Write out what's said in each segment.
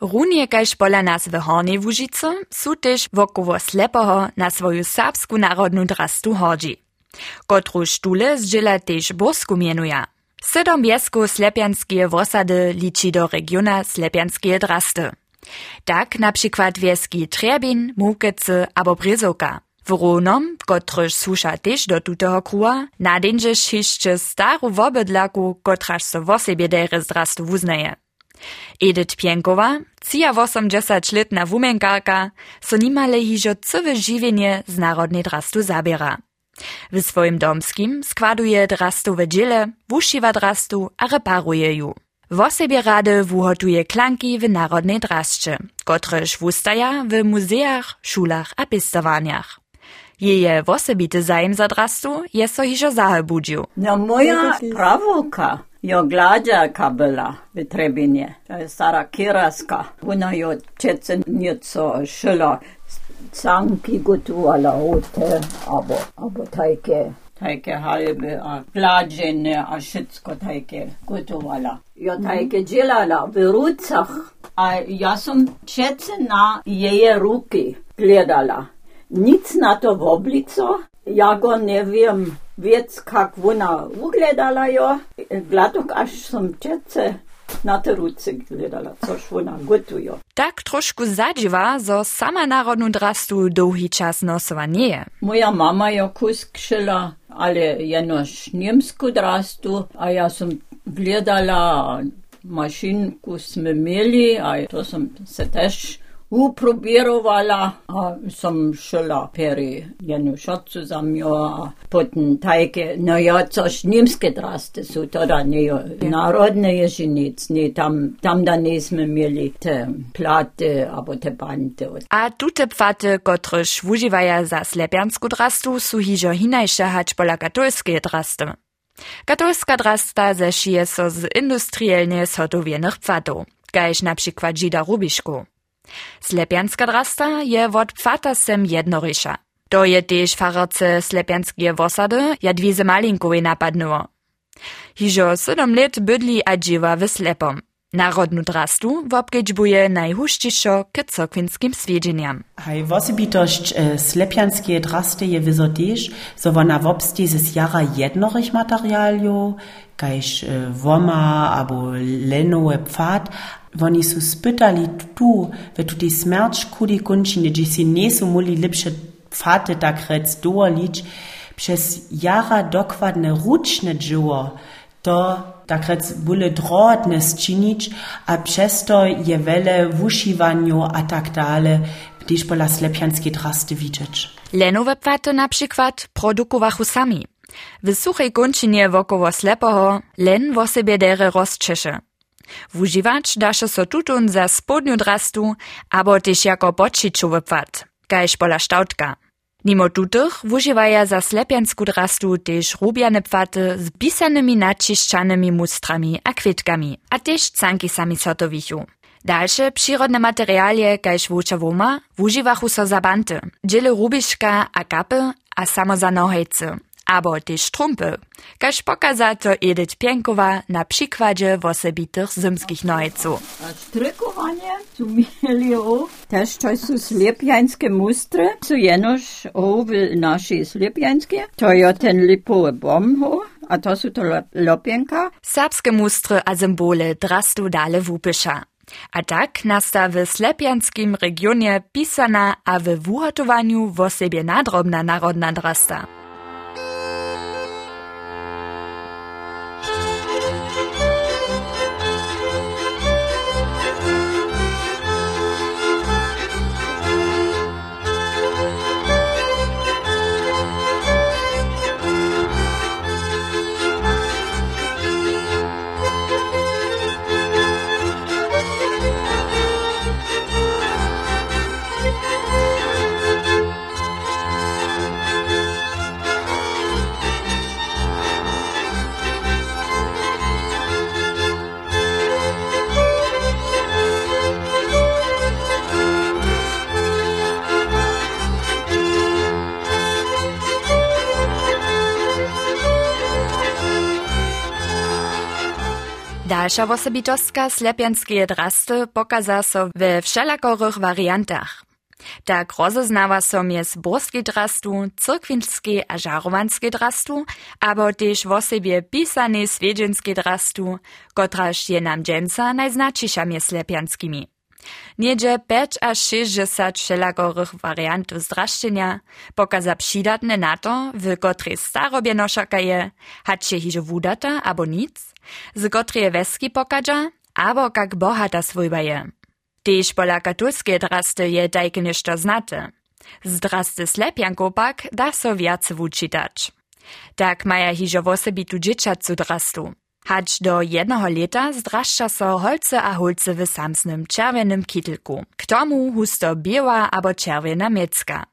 Runie kaž pola nas w Hornej Łužice su wokoło slepoho na swoju serbsku narodnu drastu hodzi. Kotru štule zdźela tež Bosku mienuje. Sedom biesku slepianskie wosady liči do regiona slepianskie drasty. Tak na przykład Trebin, Mukece abo Bryzoka. W Ronom, kotryż susza też do tuteho kruła, nadędziesz jeszcze staru wobydlaku, kotraż so w osobie dere zdrastu wuznaje. Edith Pienkowa, cija 80-letna wumenkarka, so nimale hižo cywe žiwienie z narodnej drastu zabiera. W swoim domskim składuje drastowe dziele, wuszywa drastu a reparuje ju. W osobie rady wuhotuje klanki w narodnej drasce, kotreż wustaja w muzeach, szulach a pistowaniach. Jeje wosobity zajem za drastu je so hižo zahe budził. No moja prawolka, jo gladziarka była w Trebinie. To jest stara kiraska. Ona jo ciece nieco szyla sanki gotowała te, albo, albo takie takie halby, a gladzenie, a wszystko takie gotowała. Ja takie dzielala w rucach, a ja som ciece na jej ruki gledala. Nic na to w oblico, ja go nie wiem, jak ona ugledala jo, gladok aż som ciece na te ruce gledala, což ona gotuje. Tak trošku zadziwa, zo sama narodnu drastu czas nosowa nie je. Moja mama jo kus kšila, ale jenož niemsku drastu, a ja som gledala mašinku sme imeli, a to som se tež uprobirovala, a som šla peri jednu šocu za mjo, a potem tajke, no ja, což niemske draste su, toda ne narodne ježinic, ne, tam, tam da nismo imeli te plate, abo te bante. A tute pfate, kotrež wuživaja za slepiansku drastu, su hižo hinajše hač pola katolskie draste. Katolska drasta zešije so z industrielnie zhodowienych pfatów, gajś na przykład Žida Rubiszku. Slepianska drasta je wot pfata sem jednoryša. To je tež fararce slepianskie wosady Jadwize Malinkowej napadnuło. Hižo sedom let bydli a džiwa w slepom. Narodnu drastu wobkedźbuje najhušćišo k cokwinskim swiedźeniam. Haj wosebitość e, slepianskie drasty je wyzo tež, so wona wobstie z jara jednorych materialio, kajž e, woma abo lenowe pfad, Woni su spytali tu, we tu die smärč kudi kunčine, gdzie si nesu muli lepsze pfate tak rec doolić, przez jara dokładne ruczne dzieło, to tak rec byle drotne zczynić, a przez to je wiele wusziwaniu a tak dalej, gdyż pola slepianskie drasty widzieć. Lenowe pfaty na przykład produkowachu sami. W suchej kończynie wokoło slepoho len w osobie dere. Wužiwacz daše so tutun za spodnju drastu, abo tež jako počičowy pfad, kajž pola štautka. Nimo tutych wužiwaja za slepiansku drastu tež rubiane pfaty z pisanymi načiščanymi mustrami a kwitkami, a tež canki sami sotowichu. Dalsze przyrodne materialie, kajž wuča woma, wužiwachu so za banty, dziele rubiška a kapy, a samo za abo tež trumpy, kaž pokaza to Edith Pienkowa na przykładzie wosobitych zymskich nojców. A strykowanie su mieli o, też to są slepiańskie mustry, su jenoż o w naszej slepiańskie, to jo ten lipowy bom ho, a to su to lopienka. Serbskie mustry a symbole drastu dale wupysza. A tak nasta w slepianskim regionie pisana a w wuhotowaniu w osobie nadrobna narodna drasta. Dalsza osobitostka slepianskie drasty pokaza so we wszelakorych wariantach. Tak rozeznawa so mies borskie drastu, cyrkwinskie a żarowanskie drastu, abo też w osobie pisane swiedzienskie drastu, kotraż je nam dżęca najznaczysza mies slepianskimi. Niedzie 5 aż 60 wszelakorych wariantów zdraszczenia pokaza przydatne na to, w kotrej starobie noszaka je, hać hižo wudata abo nic, z kotrej weski pokaża, abo kak bohata swójba je. Tež pola katolskie drasty je nešto znate. Z drasty slepjanko pak da so viac wučitać. Tak maja hižo w osobitu drastu. Hać do jednoho leta zdraszcza so holce a holce w samsnym czerwonym kittelku. K tomu husto biała abo czerwona miecka.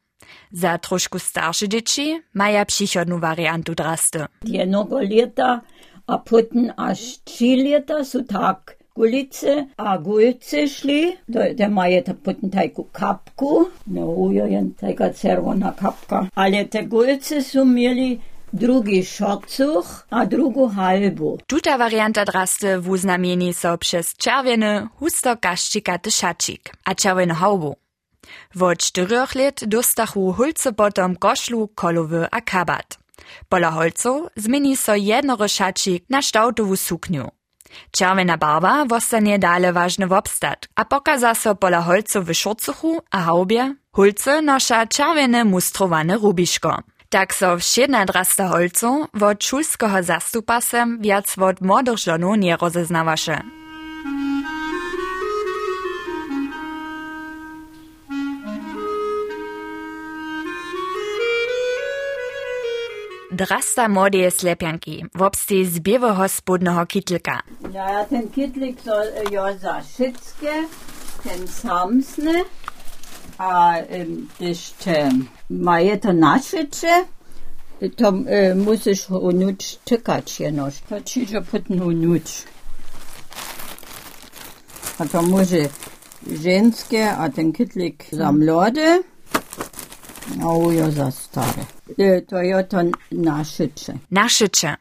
Za troszkę starsze dzieci maja przychodną wariantu drasty. Jednogo leta, a potem aż trzy leta są tak gulice a gulce szli. To, te mają ta potem kapku. No ujo, taka czerwona kapka. Ale te gulce są mieli drugi szorcuch, a drugu halbu. Tuta warianta drasty wuznamieni so przez czerwiony, husto kaszczikaty szacik, a czerwony haubu. Wot czterech let dostachu hulce potom koszlu, kolowy a kabat. Pola holcu zmieni so jednory szacik na štautovu sukniu. Červena barwa wostanie dale ważny wobstat, a pokaza so pola holcu w szurcuchu a haubie. Hulce nosza czerwene mustrowane rubiszko. Tak so wšedna drasta holcu wot šulskoho zastupa se viac wot młodych żonów nie rozeznawaše. Drasta młodej slepianki, wobstej z białego spodnego kitlika. Ja, ten kitlik äh, ja za szyckie, ten samsny, a ähm, das ähm, maje to naszycze, to äh, musisz unuć czekać jenoś. To ci, że potem. A to może żeńskie, a ten kitlik za młode, a ja za stare. Äh, To ja to naszycze. Naszycze.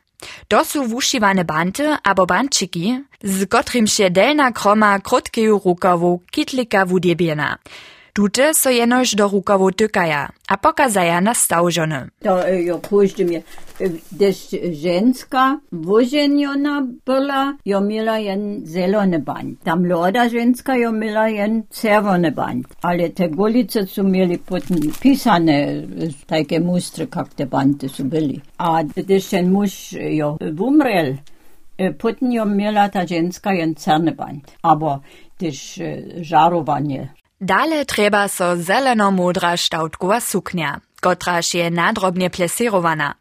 To su wušiwane banty abo bančiki, z kotrim się delna kroma krotkeju rukawu kitlika wudjebiena. Tute so jenož do rukawu tykaja, a pokazaja na stałżony. To e, jo pójdzie mnie. Gdyż żeńska wożeniona była, jo miała jen zielony band. Ta młoda żeńska jo miała jen czerwony band. Ale te gulice są mieli potem pisane, e, takie mustry, jak te bandy są byli. A gdyż ten mąż jo umrel, e, potem jo miała ta żeńska jen czarny band. Aber gdyż e, żarowanie Dale treba so zeleno-modra štautkova suknia, kotraž je nadrobnie pleserowana.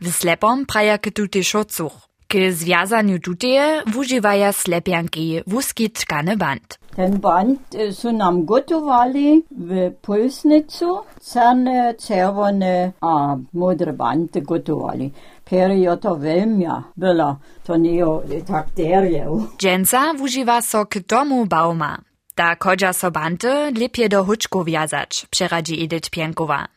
W slepom praja k tuty šocuch. K związaniu tuteje wużywaja slepianki wuski tkany band. Ten band e, są nam gotowali w pulsnicu. Czarne, czerwone a modre bandy gotowali. Perio to welmia była, to nie tak derje. Dżęca wużywa so k domu bauma. Da kodża so banty lipje do huczku wjazać, przeradzi Edith Pienkowa.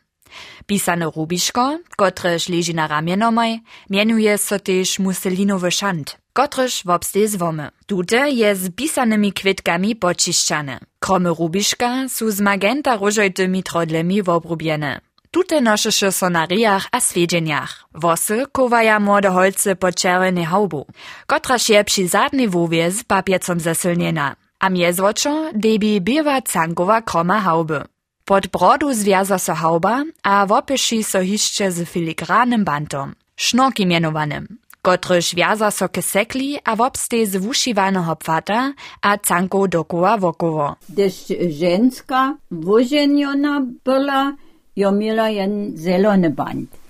Pisane rubiszko, kotreż leży na ramienomaj, mienuje so też muselinowy szant, kotreż wobstej zwomy. Tute je z pisanymi kwitkami počišćane. Kromy rubiszka su z magenta różojtymi trodlemi wobrubiene. Tute nošeše so na rijach a swiedźeniach. Wosy kowaja młode holce po czerwene haubu, kotraż je przy zadnej wowie z papiecom zesilniena. A mjezwočo debi biwa cankowa kroma hauby. Pod brodu związa so hauba, a wopyši so hišće z filigranym bantom, sznoki mianowanym, kotryż wjaza so ke sekli, a wopstej z wušiwanego pfata, a canko dokoła wokowo. Gdyż żeńska wożeniona była, jo miała jen zielony band.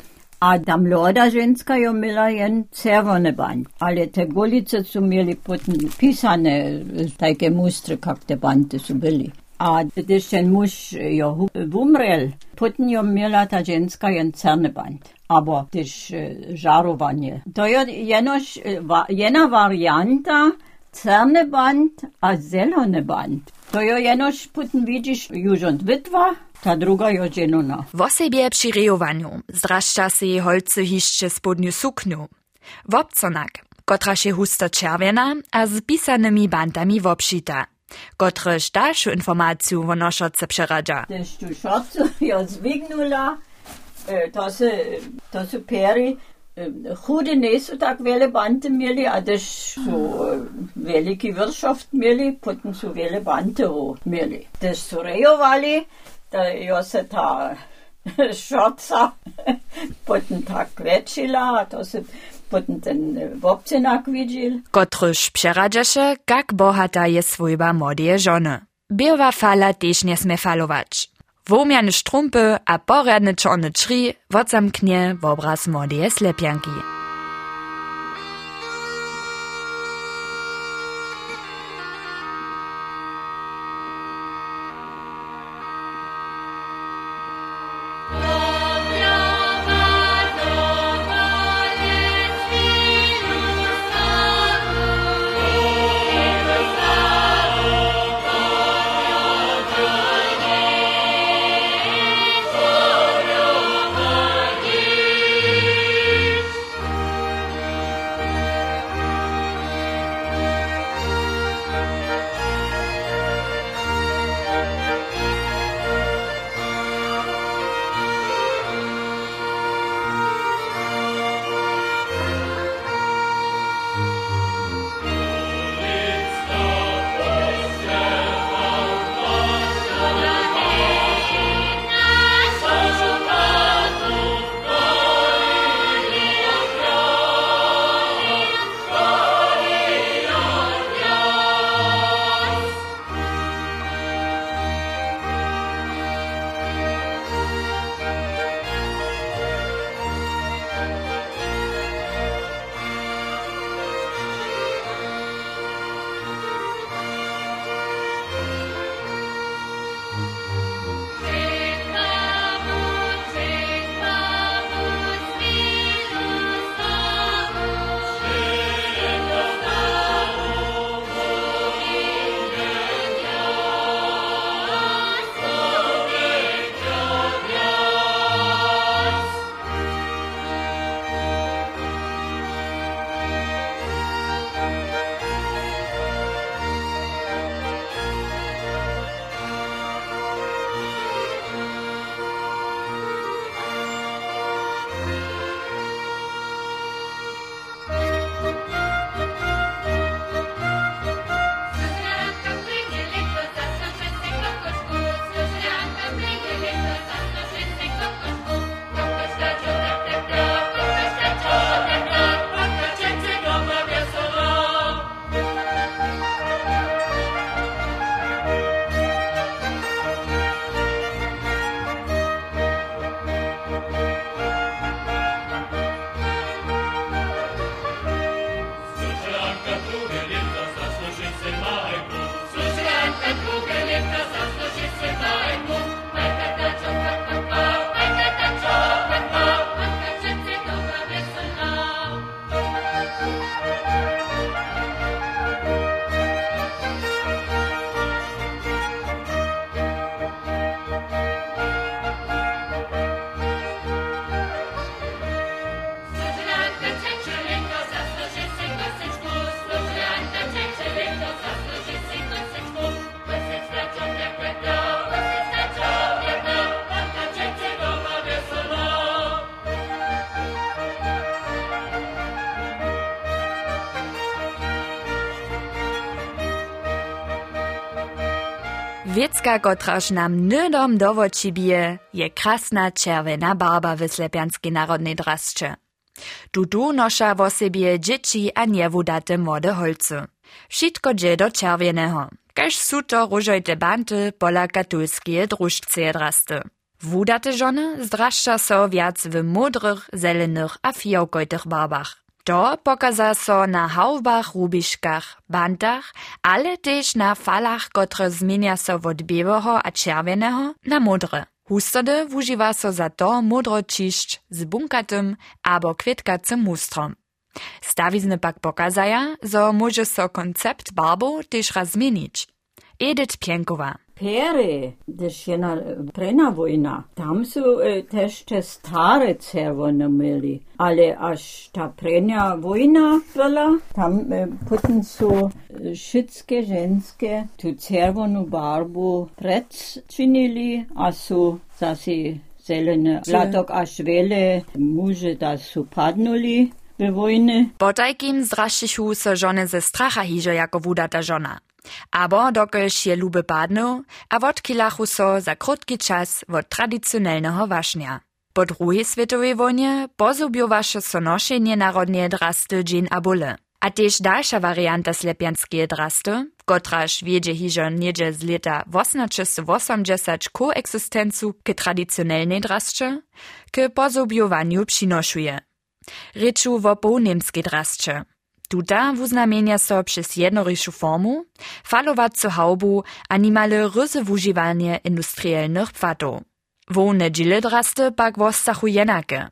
A ta młoda żeńska jo miała jen czerwony band. Ale te gulice są mieli potem pisane, e, takie mustry, jak te bandy są byli. A gdyż ten mąż jo umrel, potem jo miała ta żeńska jen czarny band. Aber gdyż e, żarowanie. To jo jenoż, e, jena warianta, czarny band, a zielony band. To jo jenoż potem widzisz już od witwa, Ta druga je od ženuna. V osebje przy rejowaniu zdraszcza się holce hiszcze spodniu sukniu. W obconak, kotra się husto czerwiena, a z pisanymi bantami wopsita. Kotrzeż dalszą informację o noszotce przeradza. Też tu szotce ja zwignula, e, to są, to są pery, e, Hude niso tako vele bante imeli, a da so e, veliki vršoft imeli, potem so vele bante imeli. Da so rejovali, jo se ta šoca potom tak večila, to se potom ten wobcynak widziel. Kotryż przeradzasze, jak bohata jest swojba młodej żony. Biowa fala też nie smie falować. Womiane strumpy a porядne czarne czri wodzamknie w obraz młodej slepianki. Wiecka, kotraż nam nydom dowoci bije, je krasna czerwena barba w Slepianskiej Narodnej Drasce. Tutu nosza w sobie dzieci a niewudate młode holce. Wszystko dzieje do czerwonego, każ su to różojte banty pola katolskie drużce drasty. Wudate żony zdraszcza so wiac w modrych, zelenych a fiołkojtych barbach. To pokaza so na hałbach, rubiškach, bantach, ale też na falach, które zmienia so od białego a czerwonego na modre. Hustody wużywa so za to modročišć z bunkatym albo kwitkacym mustrom. Stawizny pak pokazaja, so może so koncept barbu też raz zmienić. Edith Pienkowa Pere, gdyż jedna prena wojna, tam są e, też te stare czerwone mieli, ale aż ta prenia wojna była, tam e, potem są wszystkie żenskie tu czerwoną barbu predczynili, a są zase zelene latok aż wiele muže da su padnuli we wojny. Po tajkim zdraščichu se žony ze stracha hiže jako wudata żona. Abo dokelž je lube padnu, a wodkilachu so za krótki czas od tradycjonalnego waśnia. Po drugiej światowej wojnie pozubiowaše so noszenie narodnie drasty dżin a też dalsza warianta slepianskie drasty, kotraż wiedzie hižo niedzie z leta 1880 koeksistencu k tradycjonalnej drasce, k pozubiowaniu przynoszuje. Ryczu wo po niemskie drasce. Tuta wuznamienia so przez jednoryšu formu, falowacą haubu a nimale ryzy wużywanie industrielnych pfatów. Wo nedźile drasty pak wostachu jenake,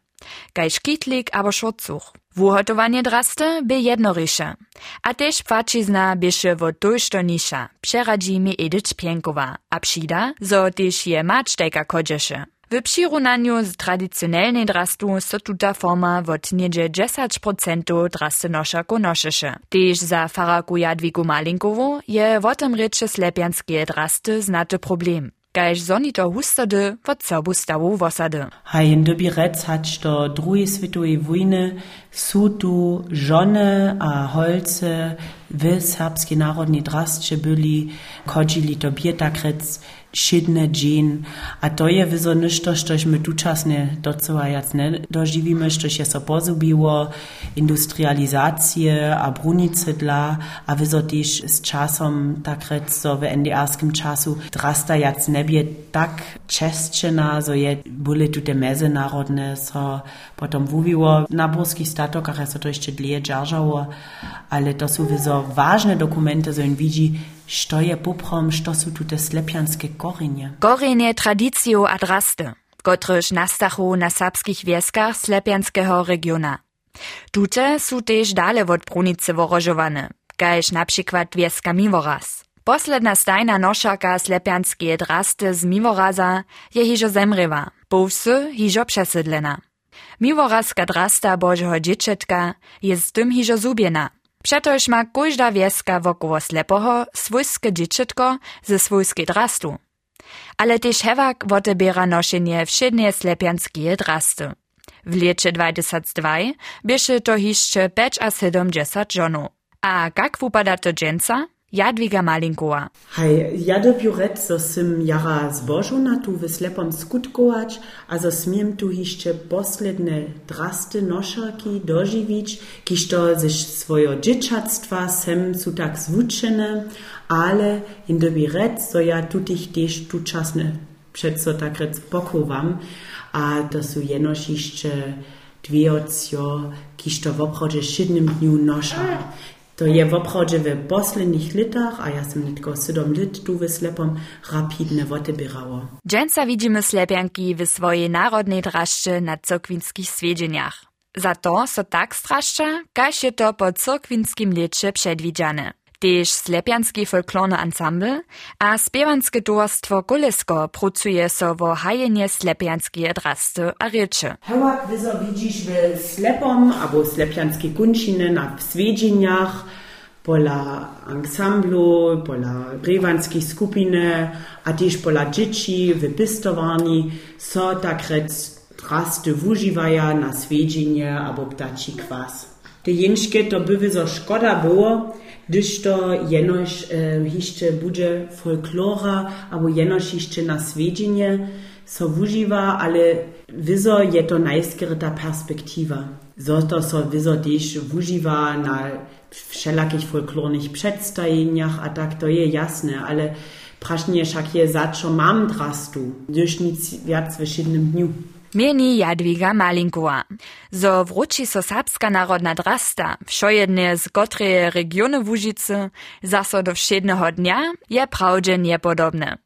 kajż kitlik abo szorcuch. Wuhotowanie drasty by jednoryše. A tež płacizna bieše wo tojšto niša, przeradzi mi Edith Pienkowa, a přida, zo tež je mačtejka kodžeše. W přirunaniu z tradycjonalnej drastu so tuta forma wot niedzie 10% drasty noszako nošeše. Tež za faraku Jadwigu Malinkowu je wotem reče slepianskie drasty znaty problem. Kaž zoni to hustody wot sobu stawu wosady. Haj dobi rec hać do drugiej światowej wojny su tu żony a holce w serbskiej narodnej drastce byli, chodzili to bietakryc, šidne dżin, a to je wyzo ništo, štož my tučasne docela jac ne doživíme, štož je so pozubiło, industrializacje a brunice dla, a wyzo też z czasem tak rec, so w NDR-skim czasu drasta jac nebie tak čestčena, so je boli tu te mezinárodne, so potom wubiło na burskich statokach, so to jeszcze dlje dzierżało, ale to są wyzo ważne dokumenty, so on widzi, što je poprom, što su tu te slepianskie korenje? Korenje tradicjo a drasty, kotryž nastachu na serbskich wieskach slepianskiego regiona. Tute su tež dale od brunice worožowane, kajž na przykład wieska Mivoraz. Posledna stajna nošaka slepianskie drasty z Mivoraza je hižo zemrewa, powsy hižo przesydlena. Mivorazka drasta Božeho dzieczetka je z tym hižo zubiena. Přetož ma kóžda wieska wokoło slepoho swójskie dzieciętko ze swójskiej drastu. Ale też hewak wotebiera noszenie wszednie slepianskie drasty. W lecie 2002 biesze to jeszcze 5 a 70 żonów. A jak wypada to dżęca? Jadwiga Malinkowa. Hej, ja dobiu rec, so sim jara zbożona tu w slepom skutkować, a so smiem tu jeszcze posledne drasty noszaki dożywić, kiż to ze swojo dzieciactwa sem su tak ale in dobi rec, so ja tutich też tu czasne przed so tak rec pokowam, a to su jeszcze dwie ocio, kiż to w obchodzie siedmym dniu nosza. To je w obchodzie w poslednich litach, a ja sam tylko 7 lit tu w slepom rapidne woty bierało. Dżęca widzimy slepianki w swojej narodnej draszcze na cokwinskich swiedzieniach. Za to so tak straszcza, kaž je to po cokwinskim lecie przedwidziane. Tež slepianski folklorny ensemble a spiewanske towarstwo Kolesko pracuje so wo hajenie slepianskie drasty a rieče. Hewak wyzo widzisz w slepom, albo slepianskie kunčiny na swiedzieniach, pola ensemblu, pola rewanskich skupiny, a też pola dzieci w pistowani, so tak rec drasty wużywaja na swiedzienie albo ptaci kwas. Te jęczkie to by wyzo gdyż to jenoś e, jeszcze będzie folklora, albo jenoś jeszcze na swiedzienie so wużywa, ale wyzo je to najskryta perspektywa. So to so wyzo też wużywa na wszelakich folklornych przedstawieniach, a tak to je jasne, ale prasznie wszak je za co mam drastu, gdyż nic w dniu. Mieni Jadwiga Malinkowa. Zo wróci so serbska narodna drasta, wszojedne z kotreje regiony Łużycy, zaso do wszednego dnia, je prawdzie niepodobne.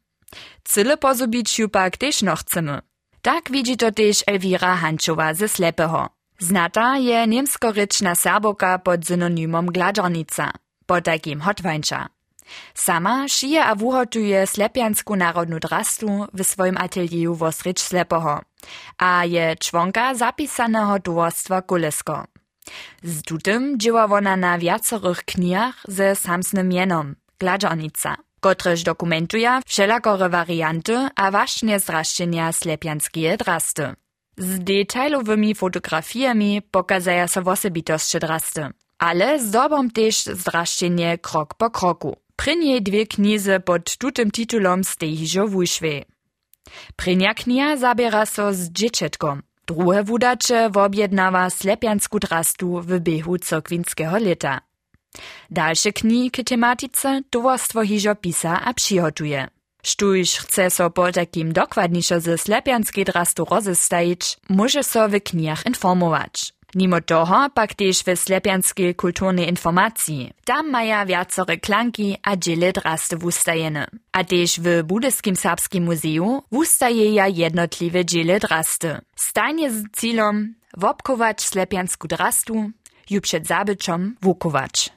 Cyle pozubić ju pak też no chcemy. Tak widzi to też Elvira Hanczowa ze Slepeho. Znata je niemskoryczna serboka pod synonimom gladżornica, po takim hotwańcza. Sama šije a wuhotuje slepiansku narodnu drastu w swoim atelieru Wosrycz Slepoho, a je członka zapisanego towarstwa Kulesko. Z tutym dzieła wona na wiacorych knijach ze samsnym mienom Gladżonica, kotreż dokumentuje wszelakore warianty a właśnie zraszczenia slepianskie drasty. Z detailowymi fotografiami pokazaja so wosebitosće drasty, ale zdobom też zraszczenie krok po kroku. Prynie dwie knizy pod tutym titulom stej hižo knija zabiera so z dziecietkom. Druhe wudacze wobjednawa slepiansku drastu w biehu cokwinskeho leta. Dalsze kni k tematice towarstwo hižo pisa a přihotuje. Štuž chce so po ze slepianskiej drastu rozestajić, może so w knijach informować. Mimo toho pak też w slepianskiej kulturnej informacji. Tam maja wiacore klanki a dziele drasty wustajene. A też w Budyskim Serbskim Muzeum wustaje ja jednotliwe dziele drasty. Stajnie z celom wopkować slepiansku drastu, ju przed wukować.